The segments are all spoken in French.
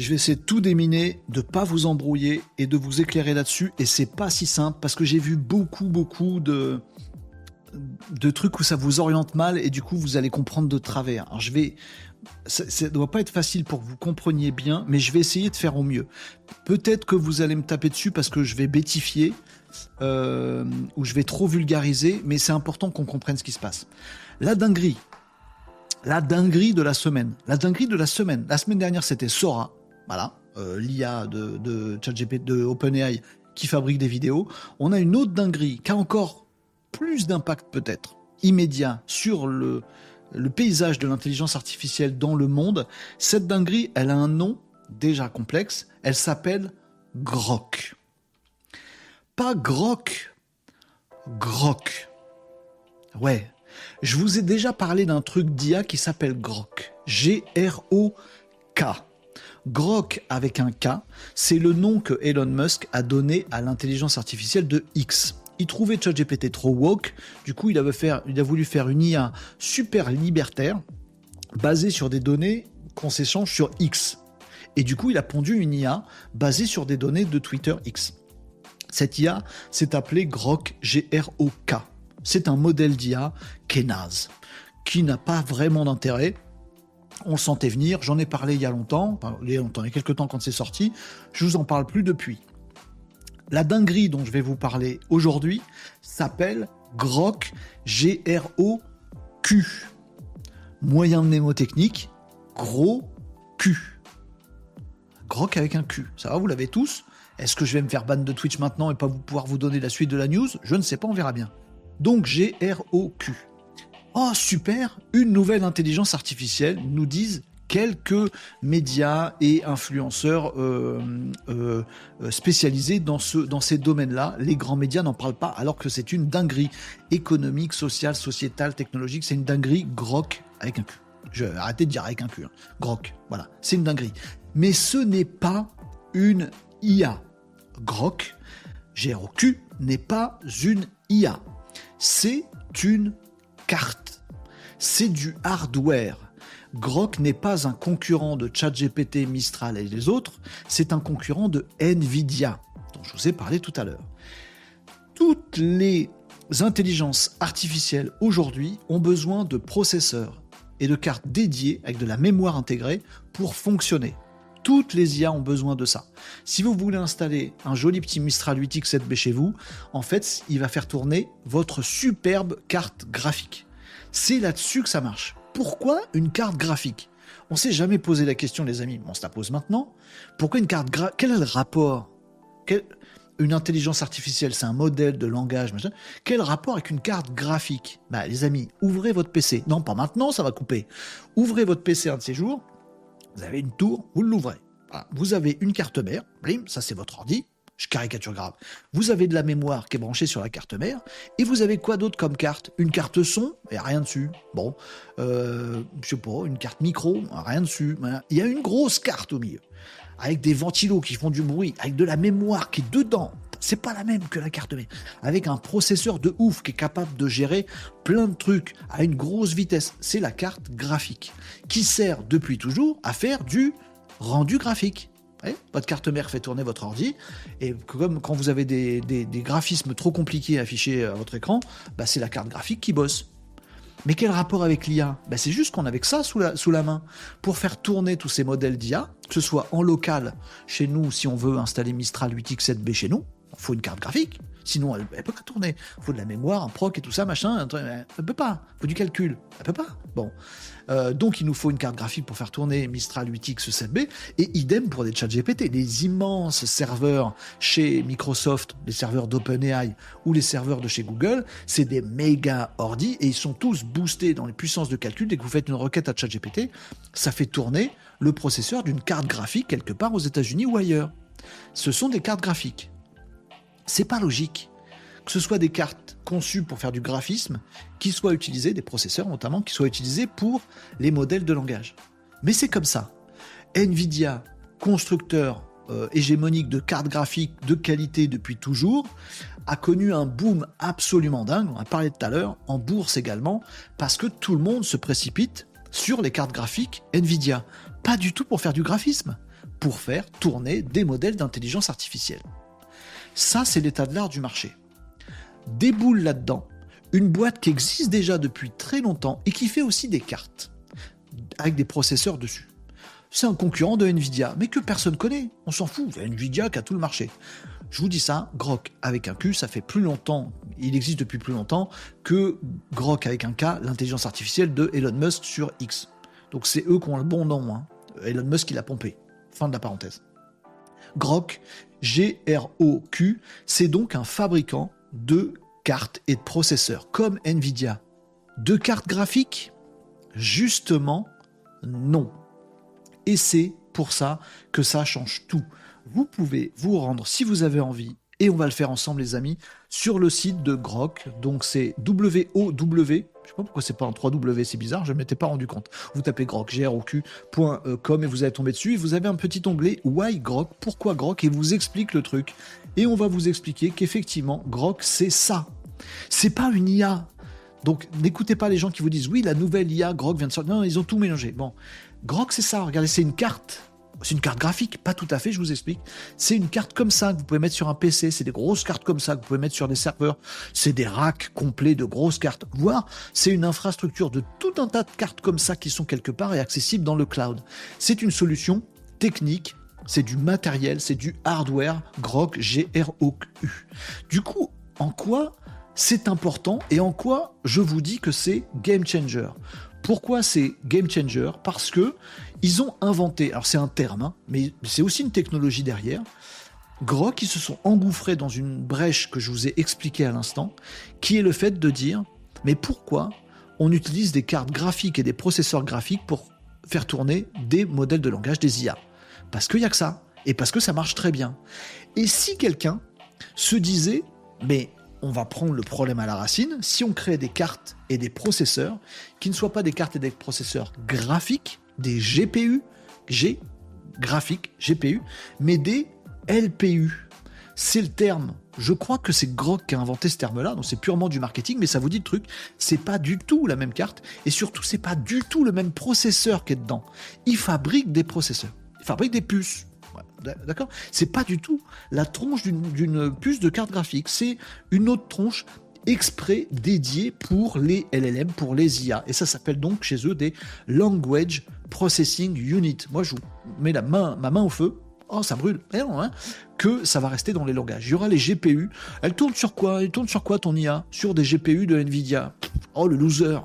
Je vais essayer de tout déminer, de pas vous embrouiller et de vous éclairer là-dessus. Et c'est pas si simple parce que j'ai vu beaucoup, beaucoup de, trucs où ça vous oriente mal et du coup vous allez comprendre de travers. Alors je vais, ça, ne doit pas être facile pour que vous compreniez bien, mais je vais essayer de faire au mieux. Peut-être que vous allez me taper dessus parce que je vais bêtifier euh, ou je vais trop vulgariser, mais c'est important qu'on comprenne ce qui se passe. La dinguerie, la dinguerie de la semaine, la dinguerie de la semaine. La semaine dernière c'était Sora, voilà, euh, l'IA de, ChatGPT, de OpenAI qui fabrique des vidéos. On a une autre dinguerie qui a encore plus d'impact peut-être immédiat sur le, le paysage de l'intelligence artificielle dans le monde. Cette dinguerie, elle a un nom déjà complexe. Elle s'appelle Grok. Pas Grok, Grok. Ouais. Je vous ai déjà parlé d'un truc d'IA qui s'appelle Grok. G-R-O-K. Grok avec un K, c'est le nom que Elon Musk a donné à l'intelligence artificielle de X il trouvait ChatGPT trop woke. Du coup, il, a voulu faire une IA super libertaire, basée sur des données qu'on s'échange sur X. Et du coup, il a pondu une IA basée sur des données de Twitter X. Cette IA s'est appelée Grok, G-R-O-K. C'est un modèle d'IA qui est naze, qui n'a pas vraiment d'intérêt. On le sentait venir, j'en ai parlé il y a longtemps, il y a longtemps, quelques temps quand c'est sorti, je vous en parle plus depuis. La dinguerie dont je vais vous parler aujourd'hui s'appelle Grok, G-R-O-Q. Moyen mnémotechnique, gros Q. Grok avec un Q. Ça va, vous l'avez tous? Est-ce que je vais me faire ban de Twitch maintenant et pas pouvoir vous donner la suite de la news? Je ne sais pas, on verra bien. Donc G-R-O-Q. Oh super, une nouvelle intelligence artificielle nous disent quelques médias et influenceurs euh, euh, spécialisés dans, ce, dans ces domaines-là. Les grands médias n'en parlent pas alors que c'est une dinguerie économique, sociale, sociétale, technologique. C'est une dinguerie groc avec un cul. Je arrêtez de dire avec un cul. Hein. Groc, voilà, c'est une dinguerie. Mais ce n'est pas une IA. Groc, G-R-O-Q, n'est pas une IA. C'est une carte. C'est du hardware Grok n'est pas un concurrent de ChatGPT, Mistral et les autres, c'est un concurrent de Nvidia, dont je vous ai parlé tout à l'heure. Toutes les intelligences artificielles aujourd'hui ont besoin de processeurs et de cartes dédiées avec de la mémoire intégrée pour fonctionner. Toutes les IA ont besoin de ça. Si vous voulez installer un joli petit Mistral 8X 7B chez vous, en fait, il va faire tourner votre superbe carte graphique. C'est là-dessus que ça marche. Pourquoi une carte graphique? On s'est jamais posé la question, les amis. On se la pose maintenant. Pourquoi une carte graphique Quel est le rapport? Une intelligence artificielle, c'est un modèle de langage. Machin. Quel rapport avec une carte graphique? Bah, les amis, ouvrez votre PC. Non, pas maintenant, ça va couper. Ouvrez votre PC un de ces jours. Vous avez une tour, vous l'ouvrez. Vous avez une carte mère. Blim, ça c'est votre ordi je caricature grave. Vous avez de la mémoire qui est branchée sur la carte mère, et vous avez quoi d'autre comme carte? Une carte son, et rien dessus. Bon, euh, je sais pas, une carte micro, rien dessus. Il y a une grosse carte au milieu, avec des ventilos qui font du bruit, avec de la mémoire qui est dedans. C'est pas la même que la carte mère. Avec un processeur de ouf qui est capable de gérer plein de trucs à une grosse vitesse. C'est la carte graphique, qui sert depuis toujours à faire du rendu graphique votre carte mère fait tourner votre ordi, et comme quand vous avez des, graphismes trop compliqués affichés à votre écran, bah, c'est la carte graphique qui bosse. Mais quel rapport avec l'IA bah, C'est juste qu'on avait que ça sous la, sous la main. Pour faire tourner tous ces modèles d'IA, que ce soit en local, chez nous, si on veut installer Mistral 8X7B chez nous, il faut une carte graphique. Sinon, elle, ne peut pas tourner. Faut de la mémoire, un proc et tout ça, machin. Elle peut pas. Faut du calcul. Elle peut pas. Bon. Euh, donc, il nous faut une carte graphique pour faire tourner Mistral 8X 7B. Et idem pour des chats GPT. Les immenses serveurs chez Microsoft, les serveurs d'OpenAI ou les serveurs de chez Google, c'est des méga ordi et ils sont tous boostés dans les puissances de calcul. Dès que vous faites une requête à ChatGPT, ça fait tourner le processeur d'une carte graphique quelque part aux États-Unis ou ailleurs. Ce sont des cartes graphiques. C'est pas logique que ce soit des cartes conçues pour faire du graphisme, qui soient utilisées, des processeurs notamment, qui soient utilisés pour les modèles de langage. Mais c'est comme ça. Nvidia, constructeur euh, hégémonique de cartes graphiques de qualité depuis toujours, a connu un boom absolument dingue, on a parlé tout à l'heure, en bourse également, parce que tout le monde se précipite sur les cartes graphiques Nvidia. Pas du tout pour faire du graphisme, pour faire tourner des modèles d'intelligence artificielle. Ça, c'est l'état de l'art du marché. Déboule là-dedans une boîte qui existe déjà depuis très longtemps et qui fait aussi des cartes avec des processeurs dessus. C'est un concurrent de Nvidia, mais que personne connaît. On s'en fout. Il y a Nvidia qui a tout le marché. Je vous dis ça, Grok avec un Q, ça fait plus longtemps, il existe depuis plus longtemps que Grok avec un K, l'intelligence artificielle de Elon Musk sur X. Donc c'est eux qui ont le bon nom. Hein. Elon Musk, il a pompé. Fin de la parenthèse. Grok, G-R-O-Q, c'est donc un fabricant de cartes et de processeurs, comme Nvidia. De cartes graphiques? Justement, non. Et c'est pour ça que ça change tout. Vous pouvez vous rendre, si vous avez envie, et on va le faire ensemble les amis, sur le site de Grok. Donc c'est W-O-W, je sais pas pourquoi c'est pas en 3W, c'est bizarre, je ne m'étais pas rendu compte. Vous tapez grok, g r o et vous allez tomber dessus et vous avez un petit onglet Why Grok, pourquoi Grok et vous explique le truc. Et on va vous expliquer qu'effectivement Grok c'est ça. C'est pas une IA. Donc n'écoutez pas les gens qui vous disent oui, la nouvelle IA Grok vient de sortir. Non, ils ont tout mélangé. Bon, Grok c'est ça, regardez, c'est une carte c'est une carte graphique, pas tout à fait, je vous explique. C'est une carte comme ça que vous pouvez mettre sur un PC, c'est des grosses cartes comme ça que vous pouvez mettre sur des serveurs, c'est des racks complets de grosses cartes, voire c'est une infrastructure de tout un tas de cartes comme ça qui sont quelque part et accessibles dans le cloud. C'est une solution technique, c'est du matériel, c'est du hardware, GROK, G-R-O-U. Du coup, en quoi c'est important et en quoi je vous dis que c'est game changer? Pourquoi c'est game changer? Parce que ils ont inventé, alors c'est un terme, hein, mais c'est aussi une technologie derrière. Grok, qui se sont engouffrés dans une brèche que je vous ai expliquée à l'instant, qui est le fait de dire, mais pourquoi on utilise des cartes graphiques et des processeurs graphiques pour faire tourner des modèles de langage des IA Parce qu'il n'y a que ça, et parce que ça marche très bien. Et si quelqu'un se disait, mais on va prendre le problème à la racine. Si on crée des cartes et des processeurs qui ne soient pas des cartes et des processeurs graphiques, des GPU, G, graphiques, GPU, mais des LPU. C'est le terme. Je crois que c'est Grok qui a inventé ce terme-là, donc c'est purement du marketing, mais ça vous dit le truc, c'est pas du tout la même carte, et surtout c'est pas du tout le même processeur qui est dedans. Il fabrique des processeurs, il fabrique des puces, D'accord? C'est pas du tout la tronche d'une puce de carte graphique. C'est une autre tronche exprès dédiée pour les LLM, pour les IA. Et ça s'appelle donc chez eux des Language Processing Unit. Moi, je vous mets la main, ma main au feu. Oh, ça brûle. Eh non, hein que ça va rester dans les langages. Il y aura les GPU. Elle tourne sur quoi? Elle tourne sur quoi ton IA Sur des GPU de Nvidia. Oh, le loser.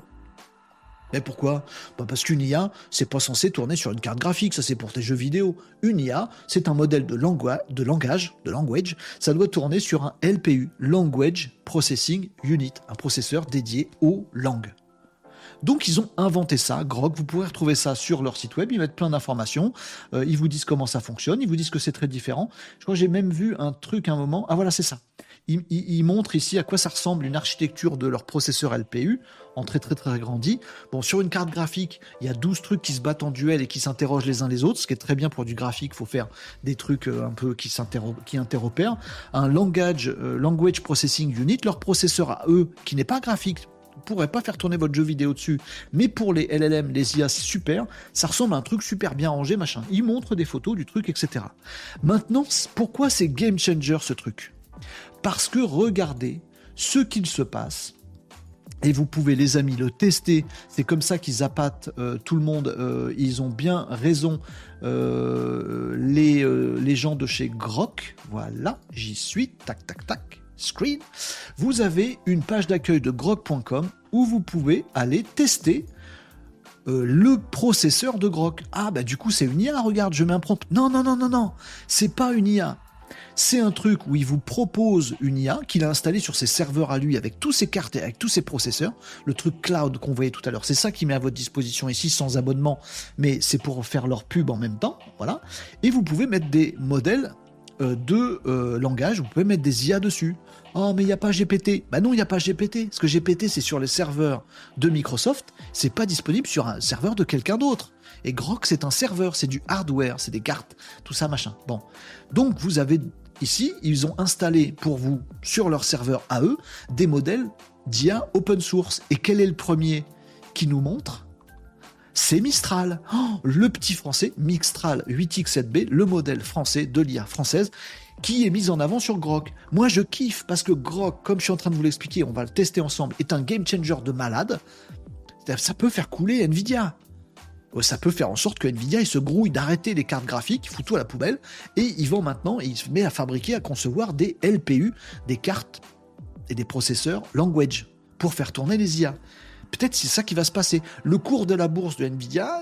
Mais pourquoi? Bah Parce qu'une IA, c'est pas censé tourner sur une carte graphique, ça c'est pour tes jeux vidéo. Une IA, c'est un modèle de, langage, de language, ça doit tourner sur un LPU, Language Processing Unit, un processeur dédié aux langues. Donc ils ont inventé ça, Grok, vous pourrez retrouver ça sur leur site web, ils mettent plein d'informations, euh, ils vous disent comment ça fonctionne, ils vous disent que c'est très différent. Je crois que j'ai même vu un truc un moment, ah voilà c'est ça. Ils, montrent ici à quoi ça ressemble une architecture de leur processeur LPU en très très très agrandi. Bon, sur une carte graphique, il y a 12 trucs qui se battent en duel et qui s'interrogent les uns les autres, ce qui est très bien pour du graphique, il faut faire des trucs euh, un peu qui, qui interopèrent. Un langage, euh, language processing unit, leur processeur à eux, qui n'est pas graphique, pourrait pas faire tourner votre jeu vidéo dessus, mais pour les LLM, les IA, c'est super, ça ressemble à un truc super bien rangé, machin. Ils montrent des photos du truc, etc. Maintenant, pourquoi c'est game changer ce truc? Parce que regardez ce qu'il se passe et vous pouvez, les amis, le tester. C'est comme ça qu'ils appâtent euh, tout le monde. Euh, ils ont bien raison, euh, les, les gens de chez Grok. Voilà, j'y suis. Tac, tac, tac. Screen. Vous avez une page d'accueil de grok.com où vous pouvez aller tester le processeur de Grok. Ah, bah du coup, c'est une IA, regarde, je mets un prompt. Non, non, non, non, non. C'est pas une IA. C'est un truc où il vous propose une IA qu'il a installée sur ses serveurs à lui avec tous ses cartes et avec tous ses processeurs, le truc cloud qu'on voyait tout à l'heure. C'est ça qui met à votre disposition ici sans abonnement, mais c'est pour faire leur pub en même temps, voilà. Et vous pouvez mettre des modèles euh, de euh, langage, vous pouvez mettre des IA dessus. Oh, mais il n'y a pas GPT. Bah non, il n'y a pas GPT. Parce que GPT, c'est sur les serveurs de Microsoft. C'est pas disponible sur un serveur de quelqu'un d'autre. Et Grok, c'est un serveur, c'est du hardware, c'est des cartes, tout ça, machin. Bon. Donc, vous avez ici, ils ont installé pour vous, sur leur serveur à eux, des modèles d'IA open source. Et quel est le premier qui nous montre? C'est Mistral. Oh, le petit français, Mistral 8X7B, le modèle français de l'IA française qui est mis en avant sur Grok. Moi, je kiffe parce que Grok, comme je suis en train de vous l'expliquer, on va le tester ensemble, est un game changer de malade. Ça peut faire couler Nvidia. Ça peut faire en sorte que Nvidia il se grouille d'arrêter les cartes graphiques, fout tout à la poubelle, et il vend maintenant, il se met à fabriquer, à concevoir des LPU, des cartes et des processeurs language pour faire tourner les IA. Peut-être c'est ça qui va se passer. Le cours de la bourse de Nvidia,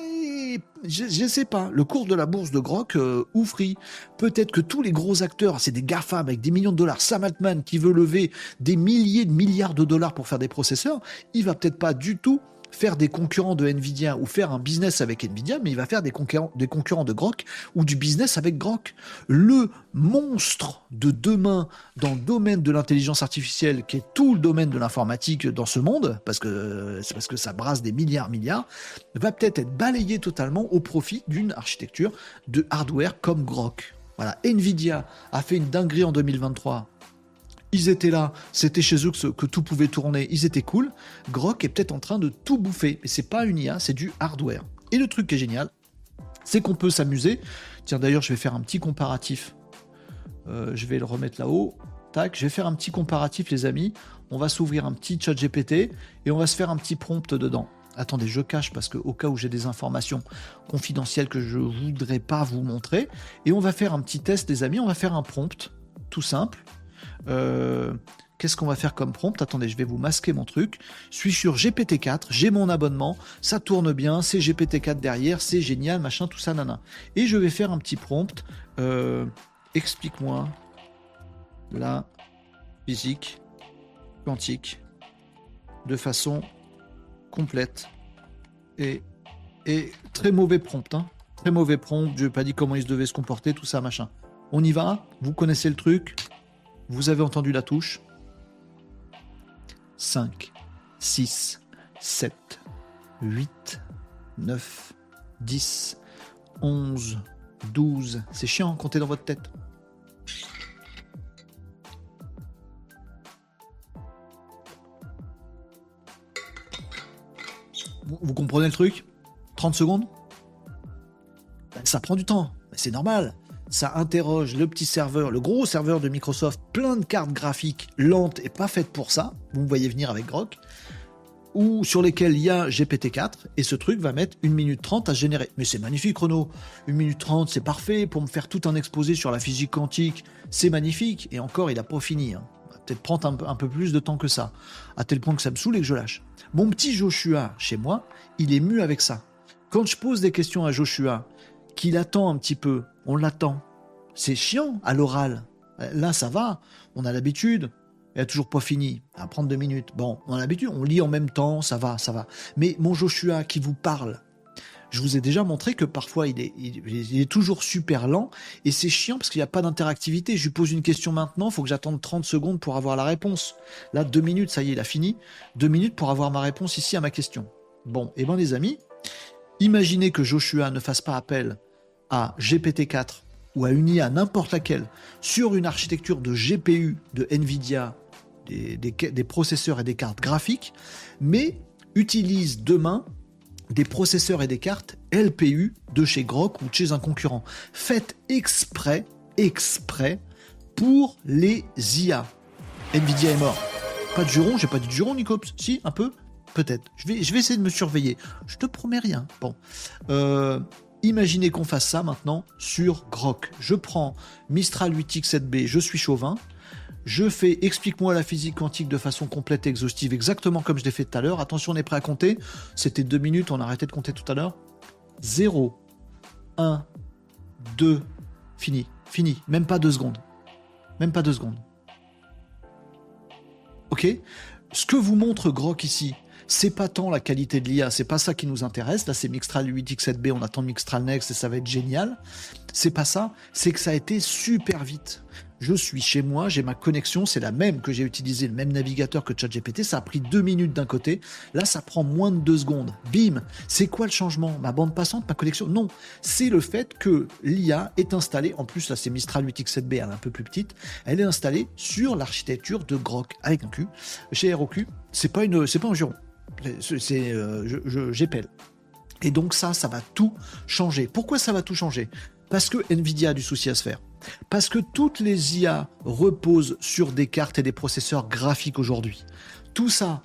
je ne sais pas. Le cours de la bourse de Grok euh, ou Free. Peut-être que tous les gros acteurs, c'est des GAFAM avec des millions de dollars. Sam Altman qui veut lever des milliers de milliards de dollars pour faire des processeurs, il va peut-être pas du tout faire des concurrents de Nvidia ou faire un business avec Nvidia, mais il va faire des concurrents, des concurrents de Grok ou du business avec Grok. Le monstre de demain dans le domaine de l'intelligence artificielle, qui est tout le domaine de l'informatique dans ce monde, parce que c'est parce que ça brasse des milliards, milliards, va peut-être être balayé totalement au profit d'une architecture de hardware comme Grok. Voilà, Nvidia a fait une dinguerie en 2023 ils étaient là, c'était chez eux que, tout pouvait tourner, ils étaient cool. Grok est peut-être en train de tout bouffer, mais c'est pas une IA, c'est du hardware. Et le truc qui est génial, c'est qu'on peut s'amuser. Tiens, d'ailleurs, je vais faire un petit comparatif. Euh, je vais le remettre là-haut. Tac, je vais faire un petit comparatif, les amis. On va s'ouvrir un petit chat GPT et on va se faire un petit prompt dedans. Attendez, je cache parce que au cas où j'ai des informations confidentielles que je voudrais pas vous montrer, et on va faire un petit test, les amis. On va faire un prompt, tout simple. Euh, qu'est-ce qu'on va faire comme prompt Attendez, je vais vous masquer mon truc. Je suis sur GPT-4, j'ai mon abonnement, ça tourne bien, c'est GPT-4 derrière, c'est génial, machin, tout ça, nana. Et je vais faire un petit prompt. Euh, explique-moi la physique quantique de façon complète et, et très mauvais prompt. Hein. Très mauvais prompt, je n'ai pas dit comment il se devait se comporter, tout ça, machin. On y va? Vous connaissez le truc? Vous avez entendu la touche? 5, 6, 7, 8, 9, 10, 11, 12. C'est chiant, comptez dans votre tête. Vous, comprenez le truc? 30 secondes? Ben, Ça prend du temps, c'est normal ça interroge le petit serveur, le gros serveur de Microsoft, plein de cartes graphiques lentes et pas faites pour ça, vous me voyez venir avec Grok, ou sur lesquelles il y a GPT-4, et ce truc va mettre 1 minute 30 à générer. Mais c'est magnifique, Renaud. 1 minute 30, c'est parfait pour me faire tout un exposé sur la physique quantique. C'est magnifique. Et encore, il n'a pas fini. Hein. Peut-être prendre un, un, peu plus de temps que ça. À tel point que ça me saoule et que je lâche. Mon petit Joshua, chez moi, il est mu avec ça. Quand je pose des questions à Joshua, qu'il attend un petit peu, on l'attend. C'est chiant à l'oral. Là, ça va, on a l'habitude. Il a toujours pas fini, à prendre deux minutes. Bon, on a l'habitude, on lit en même temps, ça va, ça va. Mais mon Joshua qui vous parle, je vous ai déjà montré que parfois il est, il, est toujours super lent et c'est chiant parce qu'il n'y a pas d'interactivité. Je lui pose une question maintenant, il faut que j'attende 30 secondes pour avoir la réponse. Là, deux minutes, ça y est, il a fini. Deux minutes pour avoir ma réponse ici à ma question. Bon, et eh ben les amis, imaginez que Joshua ne fasse pas appel à GPT-4 ou à une IA n'importe laquelle sur une architecture de GPU de Nvidia, des, processeurs et des cartes graphiques, mais utilise demain des processeurs et des cartes LPU de chez Grok ou de chez un concurrent. Faites exprès, exprès pour les IA. Nvidia est mort. Pas de juron, j'ai pas dit de juron, Nicops. Si, un peu Peut-être. Je vais, essayer de me surveiller. Je te promets rien. Bon. Euh, Imaginez qu'on fasse ça maintenant sur Grok. Je prends Mistral 8X7B, je suis chauvin. Je fais explique-moi la physique quantique de façon complète et exhaustive, exactement comme je l'ai fait tout à l'heure. Attention, on est prêt à compter. C'était deux minutes, on a arrêté de compter tout à l'heure. 0, 1, 2, fini, fini. Même pas deux secondes. Même pas deux secondes. Ok? Ce que vous montre Grok ici, c'est pas tant la qualité de l'IA, c'est pas ça qui nous intéresse. Là, c'est Mixtral 8x7b, on attend Mixtral Next et ça va être génial. C'est pas ça, c'est que ça a été super vite. Je suis chez moi, j'ai ma connexion, c'est la même que j'ai utilisé, le même navigateur que ChatGPT. Ça a pris deux minutes d'un côté. Là, ça prend moins de deux secondes. Bim C'est quoi le changement? Ma bande passante, ma connexion? Non, c'est le fait que l'IA est installée. En plus, là, c'est Mistral 8X7B, elle est un peu plus petite. Elle est installée sur l'architecture de Grok avec un Q. Chez ROQ, c'est pas une, c'est pas un juron c'est, euh. Et donc ça, ça va tout changer. Pourquoi ça va tout changer? Parce que Nvidia a du souci à se faire. Parce que toutes les IA reposent sur des cartes et des processeurs graphiques aujourd'hui. Tout ça,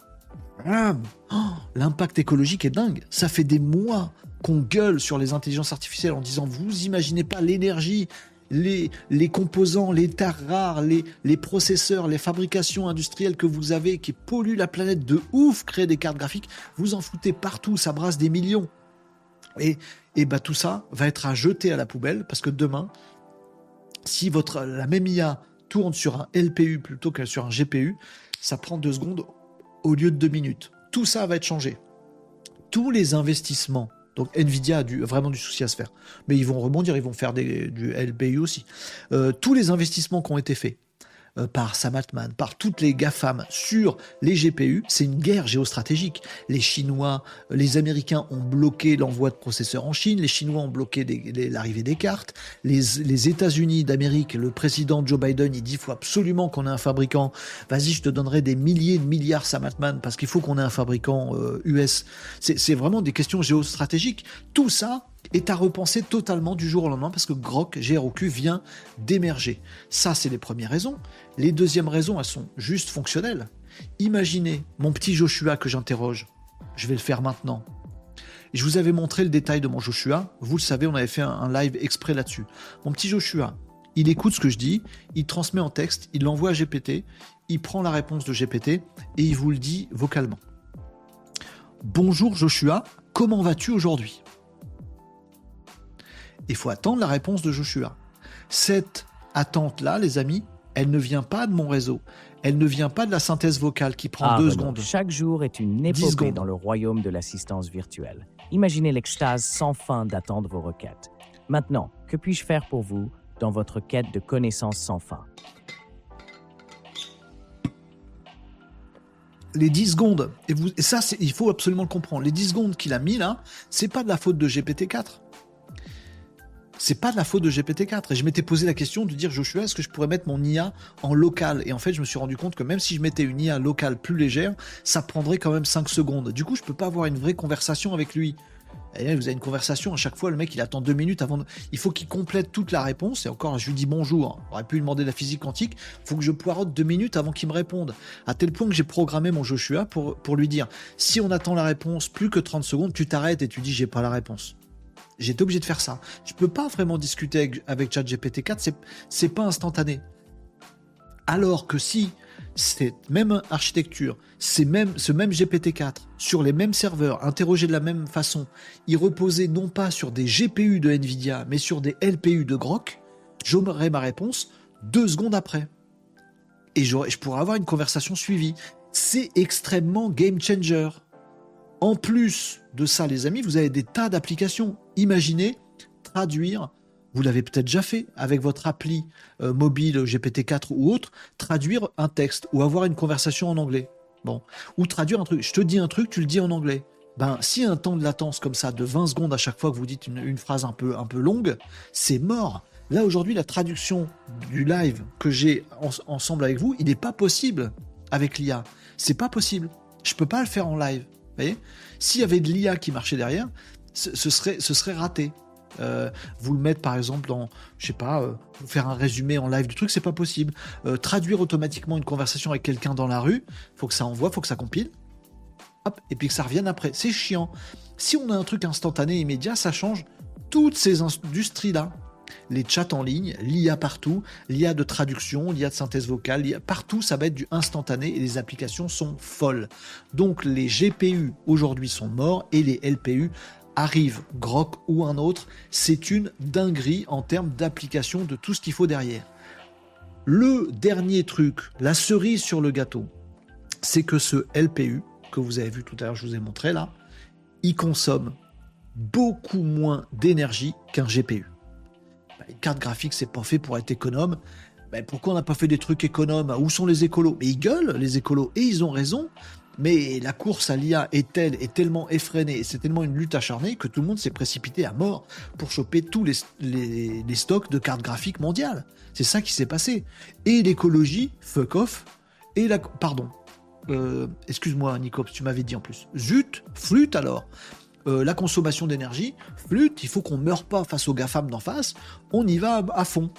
oh, l'impact écologique est dingue. Ça fait des mois qu'on gueule sur les intelligences artificielles en disant vous imaginez pas l'énergie, les, composants, les terres rares, les, processeurs, les fabrications industrielles que vous avez qui polluent la planète de ouf, créer des cartes graphiques, vous en foutez partout, ça brasse des millions. Et, et bah, tout ça va être à jeter à la poubelle parce que demain, si votre, la même IA tourne sur un LPU plutôt que sur un GPU, ça prend deux secondes au lieu de deux minutes. Tout ça va être changé. Tous les investissements, donc Nvidia a vraiment du souci à se faire, mais ils vont rebondir, ils vont faire du LPU aussi. Euh, tous les investissements qui ont été faits, par Sam Altman, par toutes les GAFAM sur les GPU, c'est une guerre géostratégique. Les Chinois, les Américains ont bloqué l'envoi de processeurs en Chine, les Chinois ont bloqué l'arrivée des cartes, les, États-Unis d'Amérique, le président Joe Biden, il dit faut absolument qu'on ait un fabricant. Vas-y, je te donnerai des milliers de milliards, Sam Altman, parce qu'il faut qu'on ait un fabricant US. Euh, c'est vraiment des questions géostratégiques. Tout ça, est à repenser totalement du jour au lendemain parce que Grok, GROQ, vient d'émerger. Ça, c'est les premières raisons. Les deuxièmes raisons, elles sont juste fonctionnelles. Imaginez mon petit Joshua que j'interroge. Je vais le faire maintenant. Je vous avais montré le détail de mon Joshua. Vous le savez, on avait fait un live exprès là-dessus. Mon petit Joshua, il écoute ce que je dis, il transmet en texte, il l'envoie à GPT, il prend la réponse de GPT et il vous le dit vocalement. Bonjour Joshua, comment vas-tu aujourd'hui? Il faut attendre la réponse de Joshua. Cette attente-là, les amis, elle ne vient pas de mon réseau. Elle ne vient pas de la synthèse vocale qui prend deux secondes. Chaque jour est une épopée dans le royaume de l'assistance virtuelle. Imaginez l'extase sans fin d'attendre vos requêtes. Maintenant, que puis-je faire pour vous dans votre quête de connaissances sans fin? Les 10 secondes, et, vous, et ça, il faut absolument le comprendre, les 10 secondes qu'il a mis là, c'est pas de la faute de GPT-4 c'est pas de la faute de GPT-4. Et je m'étais posé la question de dire, Joshua, est-ce que je pourrais mettre mon IA en local? Et en fait, je me suis rendu compte que même si je mettais une IA locale plus légère, ça prendrait quand même 5 secondes. Du coup, je peux pas avoir une vraie conversation avec lui. Et vous avez une conversation, à chaque fois, le mec, il attend deux minutes avant. De... Il faut qu'il complète toute la réponse. Et encore, je lui dis bonjour. On aurait pu lui demander de la physique quantique. Il faut que je poirote deux minutes avant qu'il me réponde. À tel point que j'ai programmé mon Joshua pour, pour lui dire si on attend la réponse plus que 30 secondes, tu t'arrêtes et tu dis j'ai pas la réponse. J'étais obligé de faire ça. Je peux pas vraiment discuter avec, ChatGPT 4, c'est, c'est pas instantané. Alors que si cette même architecture, ce même GPT-4, sur les mêmes serveurs, interrogé de la même façon, il reposait non pas sur des GPU de Nvidia, mais sur des LPU de Grok, j'aurais ma réponse deux secondes après. Et je pourrais avoir une conversation suivie. C'est extrêmement game changer. En plus de ça, les amis, vous avez des tas d'applications. Imaginez traduire, vous l'avez peut-être déjà fait avec votre appli euh, mobile GPT-4 ou autre, traduire un texte ou avoir une conversation en anglais. Bon, ou traduire un truc. Je te dis un truc, tu le dis en anglais. Ben, si un temps de latence comme ça de 20 secondes à chaque fois que vous dites une, phrase un peu, longue, c'est mort. Là aujourd'hui, la traduction du live que j'ai ensemble avec vous, il n'est pas possible avec l'IA. C'est pas possible. Je peux pas le faire en live voyez S'il y avait de l'IA qui marchait derrière, ce, serait, raté. Euh, vous le mettre par exemple dans, je sais pas, euh, faire un résumé en live du truc, c'est pas possible. Euh, traduire automatiquement une conversation avec quelqu'un dans la rue, faut que ça envoie, faut que ça compile, hop, et puis que ça revienne après. C'est chiant. Si on a un truc instantané, immédiat, ça change toutes ces industries-là les chats en ligne, l'IA partout, l'IA de traduction, l'IA de synthèse vocale, partout ça va être du instantané et les applications sont folles. Donc les GPU aujourd'hui sont morts et les LPU arrivent, Grok ou un autre, c'est une dinguerie en termes d'application de tout ce qu'il faut derrière. Le dernier truc, la cerise sur le gâteau, c'est que ce LPU que vous avez vu tout à l'heure, je vous ai montré là, il consomme beaucoup moins d'énergie qu'un GPU une carte graphique, c'est pas fait pour être économe. Pourquoi on n'a pas fait des trucs économes? Où sont les écolos? Mais ils gueulent, les écolos, et ils ont raison. Mais la course à l'IA est telle, est tellement effrénée, c'est tellement une lutte acharnée que tout le monde s'est précipité à mort pour choper tous les, stocks de cartes graphiques mondiales. C'est ça qui s'est passé. Et l'écologie, fuck off. Et la, pardon, euh, excuse-moi Nicops, tu m'avais dit en plus. Zut, flûte alors. Euh, la consommation d'énergie, flûte, il faut qu'on meure pas face aux GAFAM d'en face, on y va à, fond.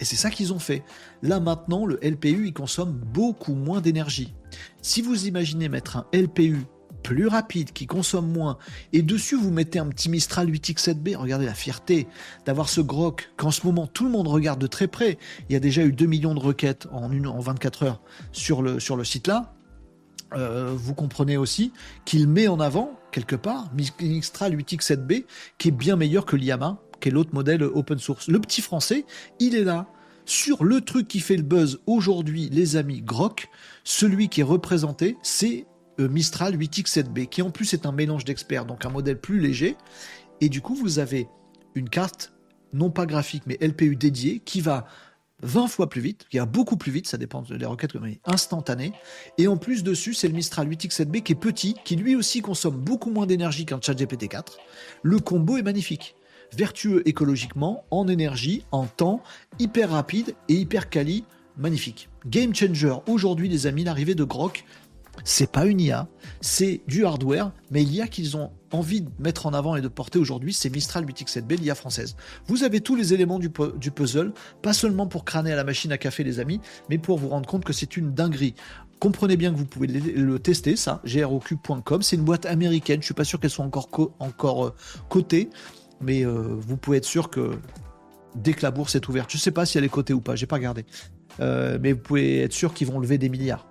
Et c'est ça qu'ils ont fait. Là maintenant, le LPU, il consomme beaucoup moins d'énergie. Si vous imaginez mettre un LPU plus rapide, qui consomme moins, et dessus vous mettez un petit Mistral 8X7B, regardez la fierté d'avoir ce grok qu'en ce moment tout le monde regarde de très près. Il y a déjà eu 2 millions de requêtes en, une, en 24 heures sur le site là. Euh, vous comprenez aussi qu'il met en avant, quelque part, Mistral 8X7B, qui est bien meilleur que l'IAMA, qui est l'autre modèle open source. Le petit français, il est là. Sur le truc qui fait le buzz aujourd'hui, les amis, Grok, celui qui est représenté, c'est euh, Mistral 8X7B, qui en plus est un mélange d'experts, donc un modèle plus léger. Et du coup, vous avez une carte, non pas graphique, mais LPU dédiée, qui va 20 fois plus vite, qui va beaucoup plus vite, ça dépend des requêtes comme instantanées. Et en plus dessus, c'est le Mistral 8X7B qui est petit, qui lui aussi consomme beaucoup moins d'énergie qu'un ChatGPT 4. Le combo est magnifique. Vertueux écologiquement, en énergie, en temps, hyper rapide et hyper quali, magnifique. Game changer aujourd'hui, les amis, l'arrivée de Grok, c'est pas une IA, c'est du hardware, mais l'IA qu'ils ont envie de mettre en avant et de porter aujourd'hui, c'est Mistral 8X7B, l'IA française. Vous avez tous les éléments du, puzzle, pas seulement pour crâner à la machine à café, les amis, mais pour vous rendre compte que c'est une dinguerie. Comprenez bien que vous pouvez le tester, ça, groq.com. C'est une boîte américaine, je suis pas sûr qu'elle soit encore, euh, cotée, mais euh, vous pouvez être sûr que dès que la bourse est ouverte, je sais pas si elle est cotée ou pas, j'ai pas regardé, euh, mais vous pouvez être sûr qu'ils vont lever des milliards